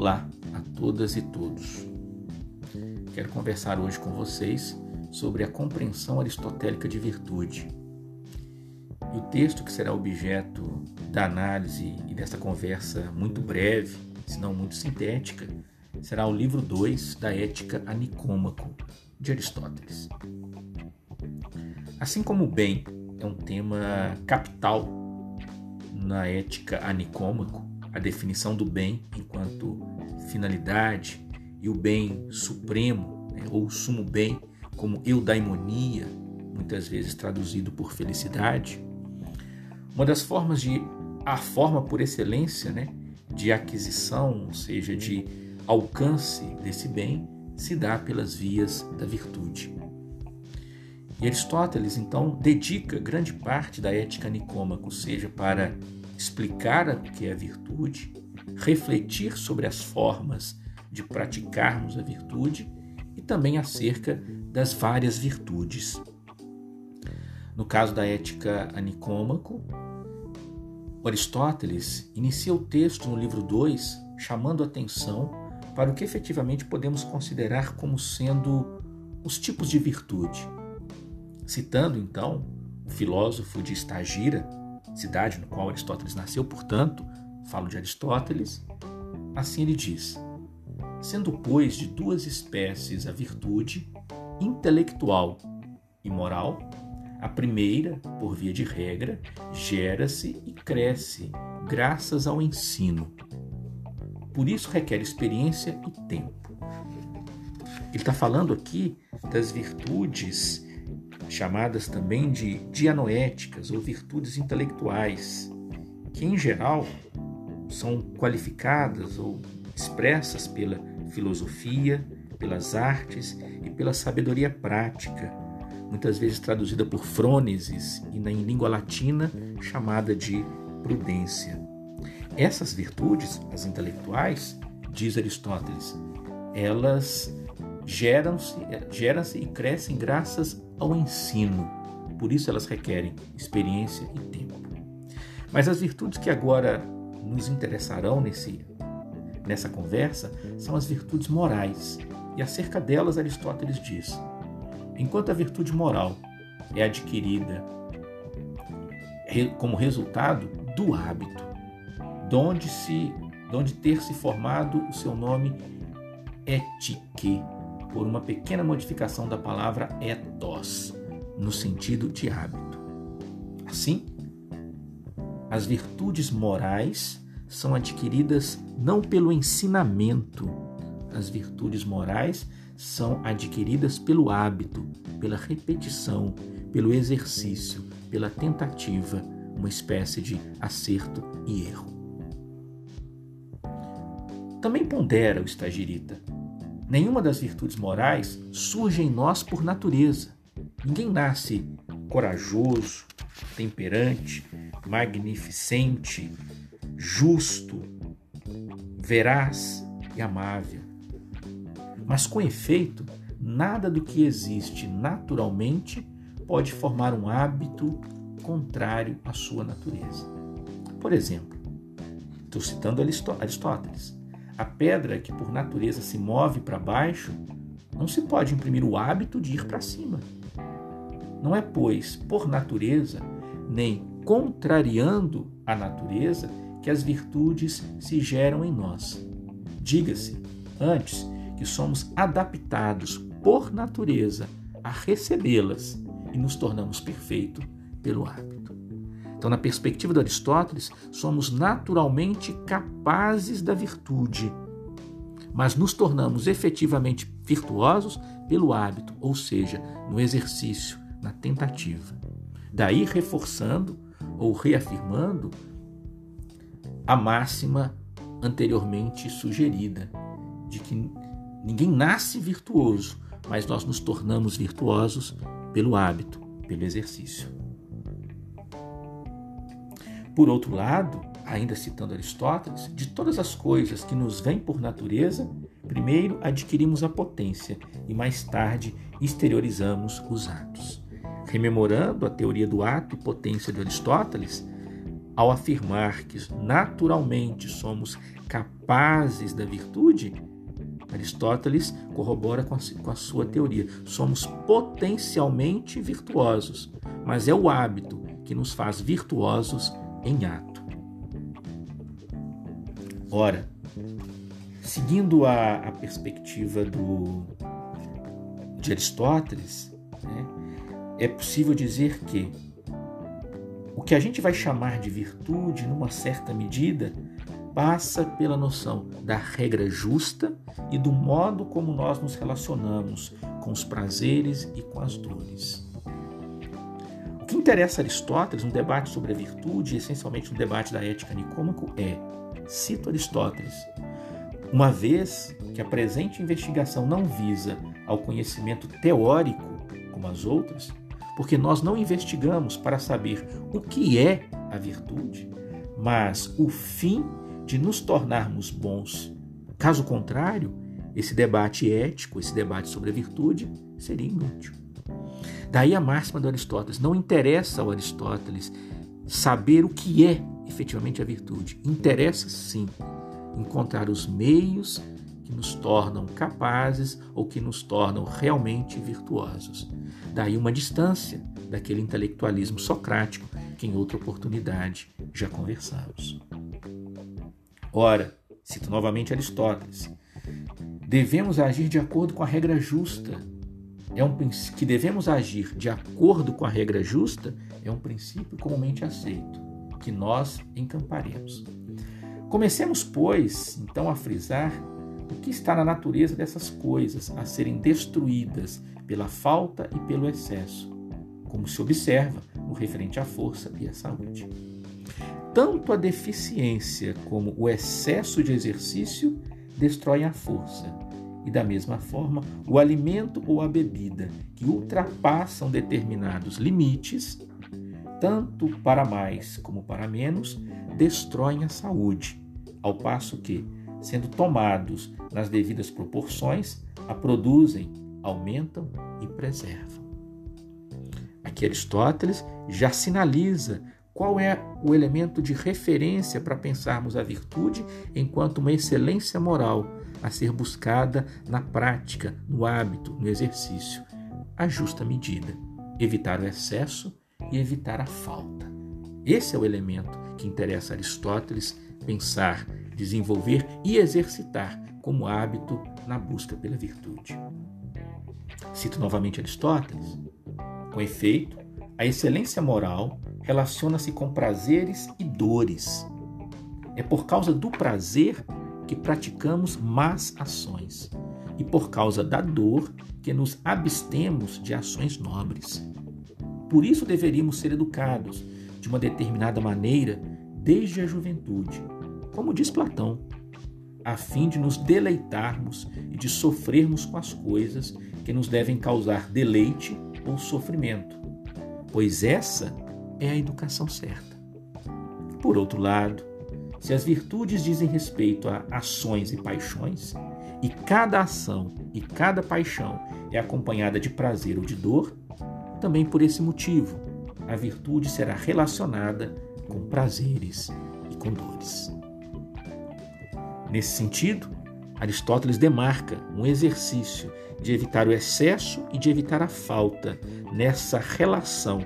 Olá a todas e todos. Quero conversar hoje com vocês sobre a compreensão aristotélica de virtude. E o texto que será objeto da análise e desta conversa muito breve, se não muito sintética, será o livro 2 da Ética a Nicômaco, de Aristóteles. Assim como o bem é um tema capital na ética a Nicômaco, a definição do bem enquanto finalidade e o bem supremo, né, ou sumo bem, como eudaimonia, muitas vezes traduzido por felicidade. Uma das formas de a forma por excelência, né, de aquisição, ou seja, de alcance desse bem, se dá pelas vias da virtude. E Aristóteles, então, dedica grande parte da ética nicômaco, seja para explicar o que é a virtude, refletir sobre as formas de praticarmos a virtude e também acerca das várias virtudes. No caso da ética a Nicômaco, Aristóteles inicia o texto no livro 2 chamando atenção para o que efetivamente podemos considerar como sendo os tipos de virtude. Citando então o filósofo de Estagira, cidade no qual Aristóteles nasceu, portanto, falo de Aristóteles, assim ele diz: sendo, pois, de duas espécies a virtude, intelectual e moral, a primeira, por via de regra, gera-se e cresce graças ao ensino. Por isso requer experiência e tempo. Ele está falando aqui das virtudes chamadas também de dianoéticas ou virtudes intelectuais, que em geral são qualificadas ou expressas pela filosofia, pelas artes e pela sabedoria prática, muitas vezes traduzida por frônesis e em língua latina chamada de prudência. Essas virtudes, as intelectuais, diz Aristóteles, elas geram-se geram e crescem graças ao ensino. Por isso elas requerem experiência e tempo. Mas as virtudes que agora nos interessarão nesse, nessa conversa são as virtudes morais. E acerca delas Aristóteles diz: enquanto a virtude moral é adquirida como resultado do hábito, donde se donde ter se formado o seu nome etique, por uma pequena modificação da palavra ethos, no sentido de hábito. Assim, as virtudes morais são adquiridas não pelo ensinamento, as virtudes morais são adquiridas pelo hábito, pela repetição, pelo exercício, pela tentativa, uma espécie de acerto e erro. Também pondera o estagirita Nenhuma das virtudes morais surge em nós por natureza. Ninguém nasce corajoso, temperante, magnificente, justo, veraz e amável. Mas, com efeito, nada do que existe naturalmente pode formar um hábito contrário à sua natureza. Por exemplo, estou citando Aristóteles. A pedra que por natureza se move para baixo não se pode imprimir o hábito de ir para cima. Não é, pois, por natureza, nem contrariando a natureza, que as virtudes se geram em nós. Diga-se, antes, que somos adaptados por natureza a recebê-las e nos tornamos perfeitos pelo hábito. Então, na perspectiva de Aristóteles, somos naturalmente capazes da virtude, mas nos tornamos efetivamente virtuosos pelo hábito, ou seja, no exercício, na tentativa. Daí reforçando ou reafirmando a máxima anteriormente sugerida, de que ninguém nasce virtuoso, mas nós nos tornamos virtuosos pelo hábito, pelo exercício. Por outro lado, ainda citando Aristóteles, de todas as coisas que nos vêm por natureza, primeiro adquirimos a potência e mais tarde exteriorizamos os atos. Rememorando a teoria do ato e potência de Aristóteles, ao afirmar que naturalmente somos capazes da virtude, Aristóteles corrobora com a, sua teoria. Somos potencialmente virtuosos, mas é o hábito que nos faz virtuosos em ato. Ora, seguindo a, a perspectiva do, de Aristóteles, né, é possível dizer que o que a gente vai chamar de virtude, numa certa medida, passa pela noção da regra justa e do modo como nós nos relacionamos com os prazeres e com as dores. O que interessa a Aristóteles no debate sobre a virtude, essencialmente no debate da ética nicômaco, é, cito Aristóteles, uma vez que a presente investigação não visa ao conhecimento teórico como as outras, porque nós não investigamos para saber o que é a virtude, mas o fim de nos tornarmos bons. Caso contrário, esse debate ético, esse debate sobre a virtude, seria inútil. Daí a máxima do Aristóteles: não interessa ao Aristóteles saber o que é efetivamente a virtude. Interessa sim encontrar os meios que nos tornam capazes ou que nos tornam realmente virtuosos. Daí uma distância daquele intelectualismo socrático que em outra oportunidade já conversamos. Ora, cito novamente Aristóteles, devemos agir de acordo com a regra justa. É um que devemos agir de acordo com a regra justa é um princípio comumente aceito, que nós encamparemos. Comecemos, pois, então a frisar que está na natureza dessas coisas a serem destruídas pela falta e pelo excesso, como se observa no referente à força e à saúde tanto a deficiência como o excesso de exercício destroem a força. E da mesma forma, o alimento ou a bebida que ultrapassam determinados limites, tanto para mais como para menos, destroem a saúde, ao passo que, sendo tomados nas devidas proporções, a produzem, aumentam e preservam. Aqui Aristóteles já sinaliza qual é o elemento de referência para pensarmos a virtude enquanto uma excelência moral a ser buscada na prática, no hábito, no exercício? A justa medida, evitar o excesso e evitar a falta. Esse é o elemento que interessa a Aristóteles pensar, desenvolver e exercitar como hábito na busca pela virtude. Cito novamente Aristóteles. Com efeito, a excelência moral relaciona-se com prazeres e dores. É por causa do prazer que praticamos más ações e por causa da dor que nos abstemos de ações nobres. Por isso deveríamos ser educados de uma determinada maneira desde a juventude, como diz Platão, a fim de nos deleitarmos e de sofrermos com as coisas que nos devem causar deleite ou sofrimento, pois essa é a educação certa. Por outro lado, se as virtudes dizem respeito a ações e paixões, e cada ação e cada paixão é acompanhada de prazer ou de dor, também por esse motivo a virtude será relacionada com prazeres e com dores. Nesse sentido, Aristóteles demarca um exercício de evitar o excesso e de evitar a falta nessa relação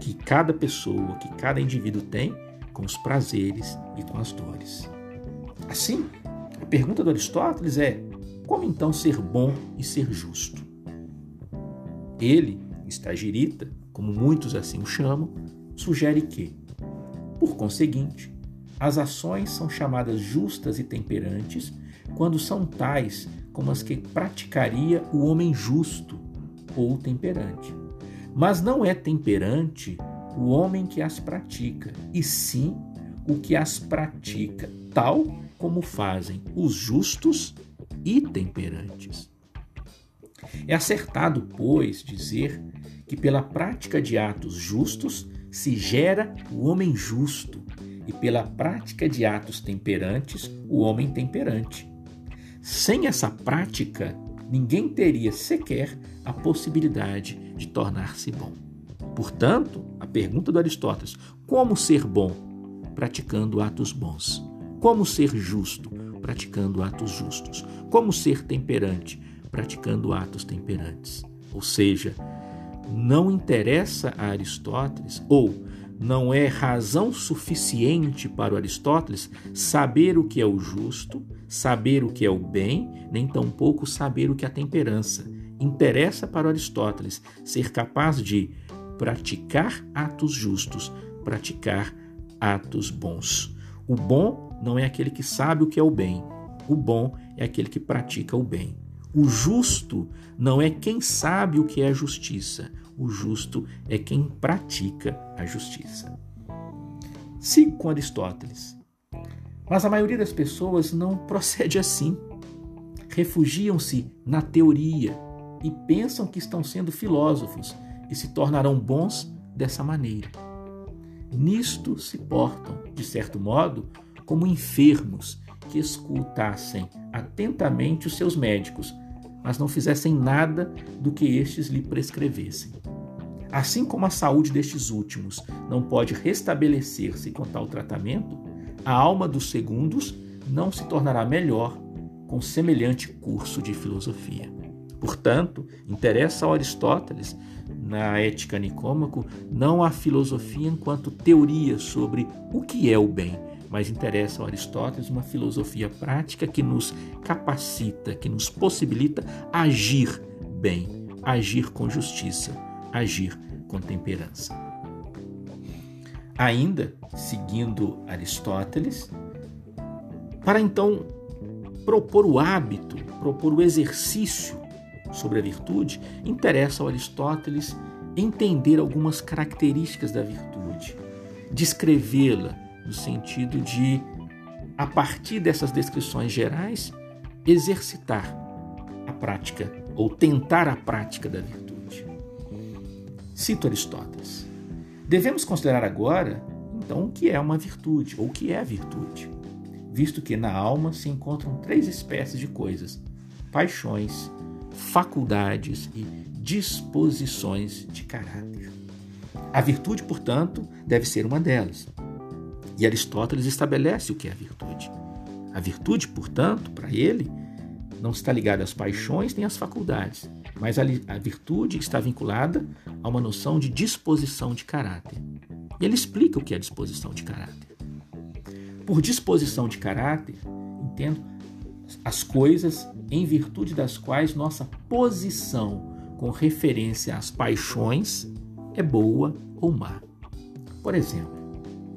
que cada pessoa, que cada indivíduo tem com os prazeres e com as dores. Assim, a pergunta do Aristóteles é: como então ser bom e ser justo? Ele, estagirita, como muitos assim o chamam, sugere que, por conseguinte, as ações são chamadas justas e temperantes quando são tais como as que praticaria o homem justo ou temperante. Mas não é temperante o homem que as pratica, e sim o que as pratica, tal como fazem os justos e temperantes. É acertado, pois, dizer que pela prática de atos justos se gera o homem justo, e pela prática de atos temperantes, o homem temperante. Sem essa prática, ninguém teria sequer a possibilidade de tornar-se bom. Portanto, a pergunta do Aristóteles: como ser bom? Praticando atos bons. Como ser justo? Praticando atos justos. Como ser temperante? Praticando atos temperantes. Ou seja, não interessa a Aristóteles, ou não é razão suficiente para Aristóteles saber o que é o justo, saber o que é o bem, nem tampouco saber o que é a temperança. Interessa para Aristóteles ser capaz de praticar atos justos, praticar atos bons. O bom não é aquele que sabe o que é o bem, o bom é aquele que pratica o bem. O justo não é quem sabe o que é justiça, o justo é quem pratica a justiça. Sigo com Aristóteles. Mas a maioria das pessoas não procede assim. Refugiam-se na teoria e pensam que estão sendo filósofos e se tornarão bons dessa maneira. Nisto se portam, de certo modo, como enfermos que escutassem atentamente os seus médicos, mas não fizessem nada do que estes lhe prescrevessem. Assim como a saúde destes últimos não pode restabelecer-se com tal tratamento, a alma dos segundos não se tornará melhor com semelhante curso de filosofia. Portanto, interessa a Aristóteles, na Ética Nicômaco, não a filosofia enquanto teoria sobre o que é o bem, mas interessa a Aristóteles uma filosofia prática que nos capacita, que nos possibilita agir bem, agir com justiça, agir com temperança. Ainda, seguindo Aristóteles, para então propor o hábito, propor o exercício sobre a virtude, interessa ao Aristóteles entender algumas características da virtude, descrevê-la no sentido de, a partir dessas descrições gerais, exercitar a prática ou tentar a prática da virtude. Cito Aristóteles. Devemos considerar agora, então, o que é uma virtude ou o que é virtude, visto que na alma se encontram três espécies de coisas: paixões, faculdades e disposições de caráter. A virtude, portanto, deve ser uma delas. E Aristóteles estabelece o que é a virtude. A virtude, portanto, para ele, não está ligada às paixões nem às faculdades, mas a, a virtude está vinculada a uma noção de disposição de caráter. E ele explica o que é disposição de caráter. Por disposição de caráter, entendo as coisas em virtude das quais nossa posição com referência às paixões é boa ou má. Por exemplo,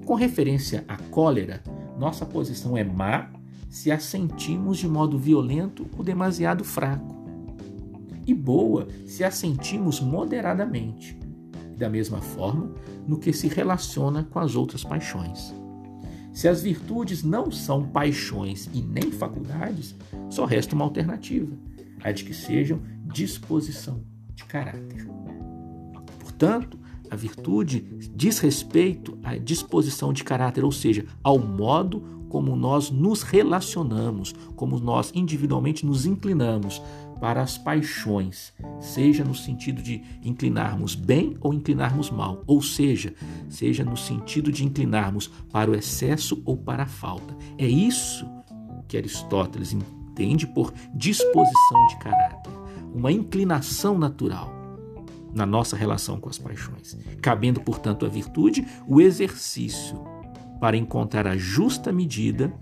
com referência à cólera, nossa posição é má se a sentimos de modo violento ou demasiado fraco, e boa se a sentimos moderadamente. Da mesma forma, no que se relaciona com as outras paixões. Se as virtudes não são paixões e nem faculdades, só resta uma alternativa, a de que sejam disposição de caráter. Portanto, a virtude diz respeito à disposição de caráter, ou seja, ao modo como nós nos relacionamos, como nós individualmente nos inclinamos para as paixões, seja no sentido de inclinarmos bem ou inclinarmos mal, ou seja, seja no sentido de inclinarmos para o excesso ou para a falta. É isso que Aristóteles entende por disposição de caráter, uma inclinação natural na nossa relação com as paixões, cabendo, portanto, à virtude o exercício para encontrar a justa medida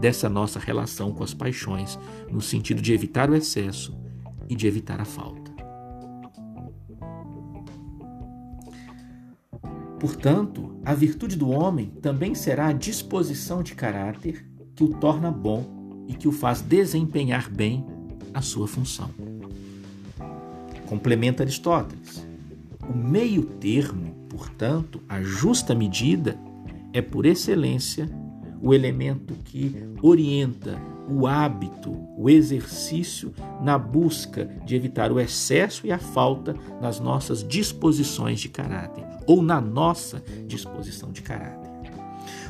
dessa nossa relação com as paixões, no sentido de evitar o excesso e de evitar a falta. Portanto, a virtude do homem também será a disposição de caráter que o torna bom e que o faz desempenhar bem a sua função. Complementa Aristóteles. O meio termo, portanto, a justa medida, é por excelência o elemento que orienta o hábito, o exercício na busca de evitar o excesso e a falta nas nossas disposições de caráter, ou na nossa disposição de caráter.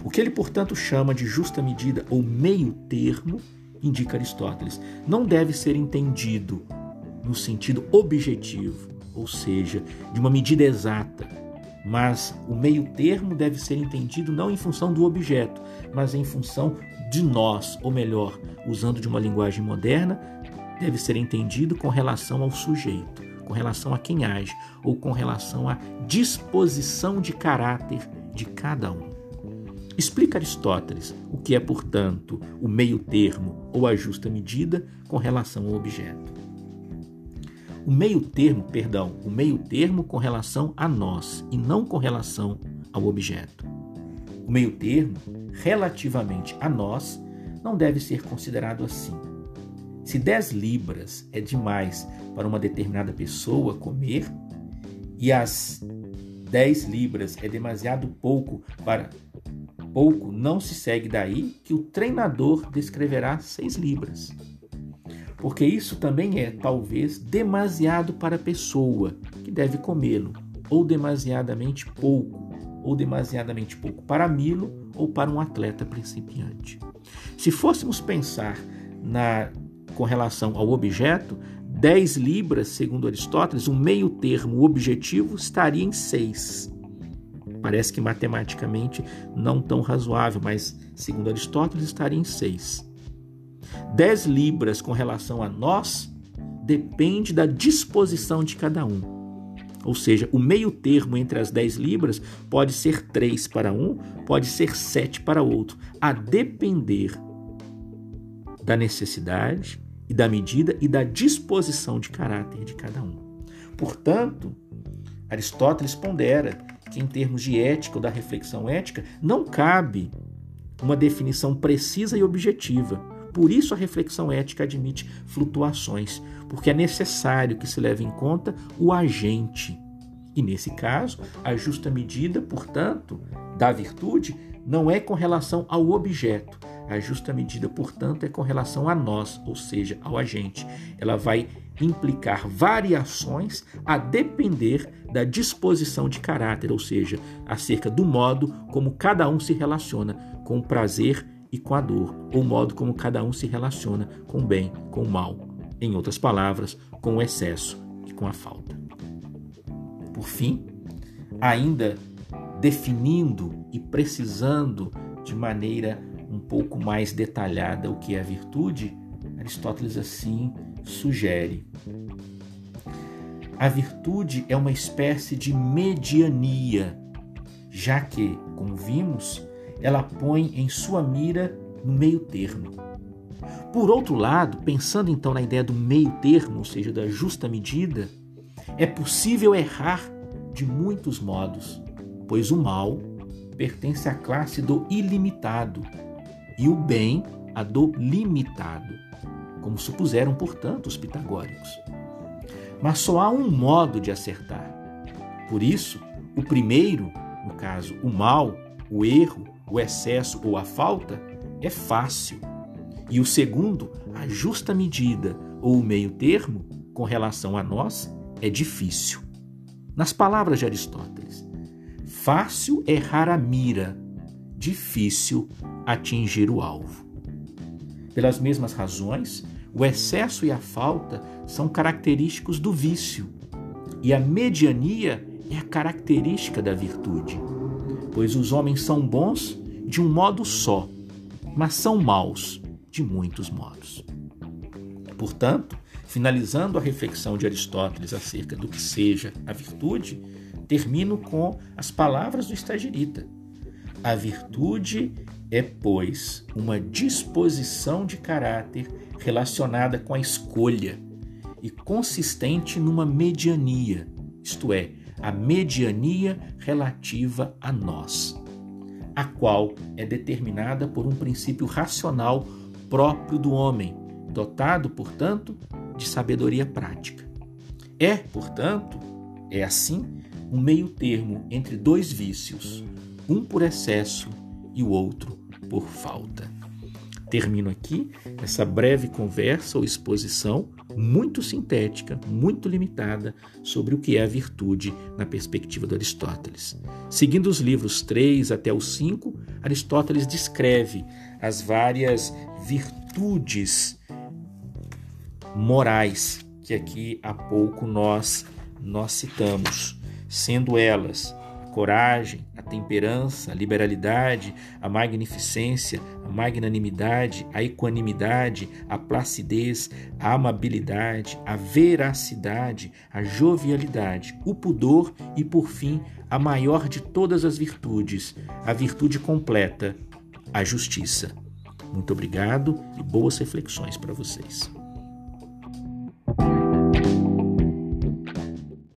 O que ele, portanto, chama de justa medida ou meio termo, indica Aristóteles, não deve ser entendido no sentido objetivo, ou seja, de uma medida exata, mas o meio termo deve ser entendido não em função do objeto, mas em função de nós, ou melhor, usando de uma linguagem moderna, deve ser entendido com relação ao sujeito, com relação a quem age, ou com relação à disposição de caráter de cada um. Explica Aristóteles o que é, portanto, o meio termo ou a justa medida com relação ao objeto. O meio termo, perdão, o meio termo com relação a nós e não com relação ao objeto. O meio termo, relativamente a nós, não deve ser considerado assim. Se 10 libras é demais para uma determinada pessoa comer e as 10 libras é demasiado pouco para pouco, não se segue daí que o treinador descreverá 6 libras. Porque isso também é, talvez, demasiado para a pessoa que deve comê-lo, ou demasiadamente pouco, ou demasiadamente pouco para Milo ou para um atleta principiante. Se fôssemos pensar na com relação ao objeto, 10 libras, segundo Aristóteles, um meio termo objetivo estaria em 6. Parece que matematicamente não tão razoável, mas segundo Aristóteles estaria em 6. 10 libras com relação a nós depende da disposição de cada um. Ou seja, o meio termo entre as 10 libras pode ser 3 para um, pode ser 7 para outro, a depender da necessidade e da medida e da disposição de caráter de cada um. Portanto, Aristóteles pondera que, em termos de ética ou da reflexão ética, não cabe uma definição precisa e objetiva. Por isso, a reflexão ética admite flutuações, porque é necessário que se leve em conta o agente. E nesse caso, a justa medida, portanto, da virtude não é com relação ao objeto. A justa medida, portanto, é com relação a nós, ou seja, ao agente. Ela vai implicar variações a depender da disposição de caráter, ou seja, acerca do modo como cada um se relaciona com o prazer e com a dor, o modo como cada um se relaciona com o bem, com o mal. Em outras palavras, com o excesso e com a falta. Por fim, ainda definindo e precisando de maneira um pouco mais detalhada o que é a virtude, Aristóteles assim sugere. A virtude é uma espécie de mediania, já que, como vimos, ela põe em sua mira no meio termo. Por outro lado, pensando então na ideia do meio termo, ou seja, da justa medida, é possível errar de muitos modos, pois o mal pertence à classe do ilimitado e o bem a do limitado, como supuseram, portanto, os pitagóricos. Mas só há um modo de acertar. Por isso, o primeiro, no caso, o mal, o erro, o excesso ou a falta, é fácil. E o segundo, a justa medida ou o meio termo, com relação a nós, é difícil. Nas palavras de Aristóteles, fácil errar a mira, difícil atingir o alvo. Pelas mesmas razões, o excesso e a falta são característicos do vício, e a mediania é a característica da virtude, pois os homens são bons de um modo só, mas são maus de muitos modos. Portanto, finalizando a reflexão de Aristóteles acerca do que seja a virtude, termino com as palavras do estagirita. A virtude é, pois, uma disposição de caráter relacionada com a escolha e consistente numa mediania, isto é, a mediania relativa a nós, a qual é determinada por um princípio racional próprio do homem, dotado, portanto, de sabedoria prática. É, portanto, é assim um meio termo entre dois vícios, um por excesso e o outro por falta. Termino aqui essa breve conversa ou exposição muito sintética, muito limitada sobre o que é a virtude na perspectiva de Aristóteles. Seguindo os livros 3 até o 5, Aristóteles descreve as várias virtudes morais que aqui há pouco nós nós citamos, sendo elas coragem, a temperança, a liberalidade, a magnificência, a magnanimidade, a equanimidade, a placidez, a amabilidade, a veracidade, a jovialidade, o pudor e, por fim, a maior de todas as virtudes, a virtude completa, a justiça. Muito obrigado e boas reflexões para vocês.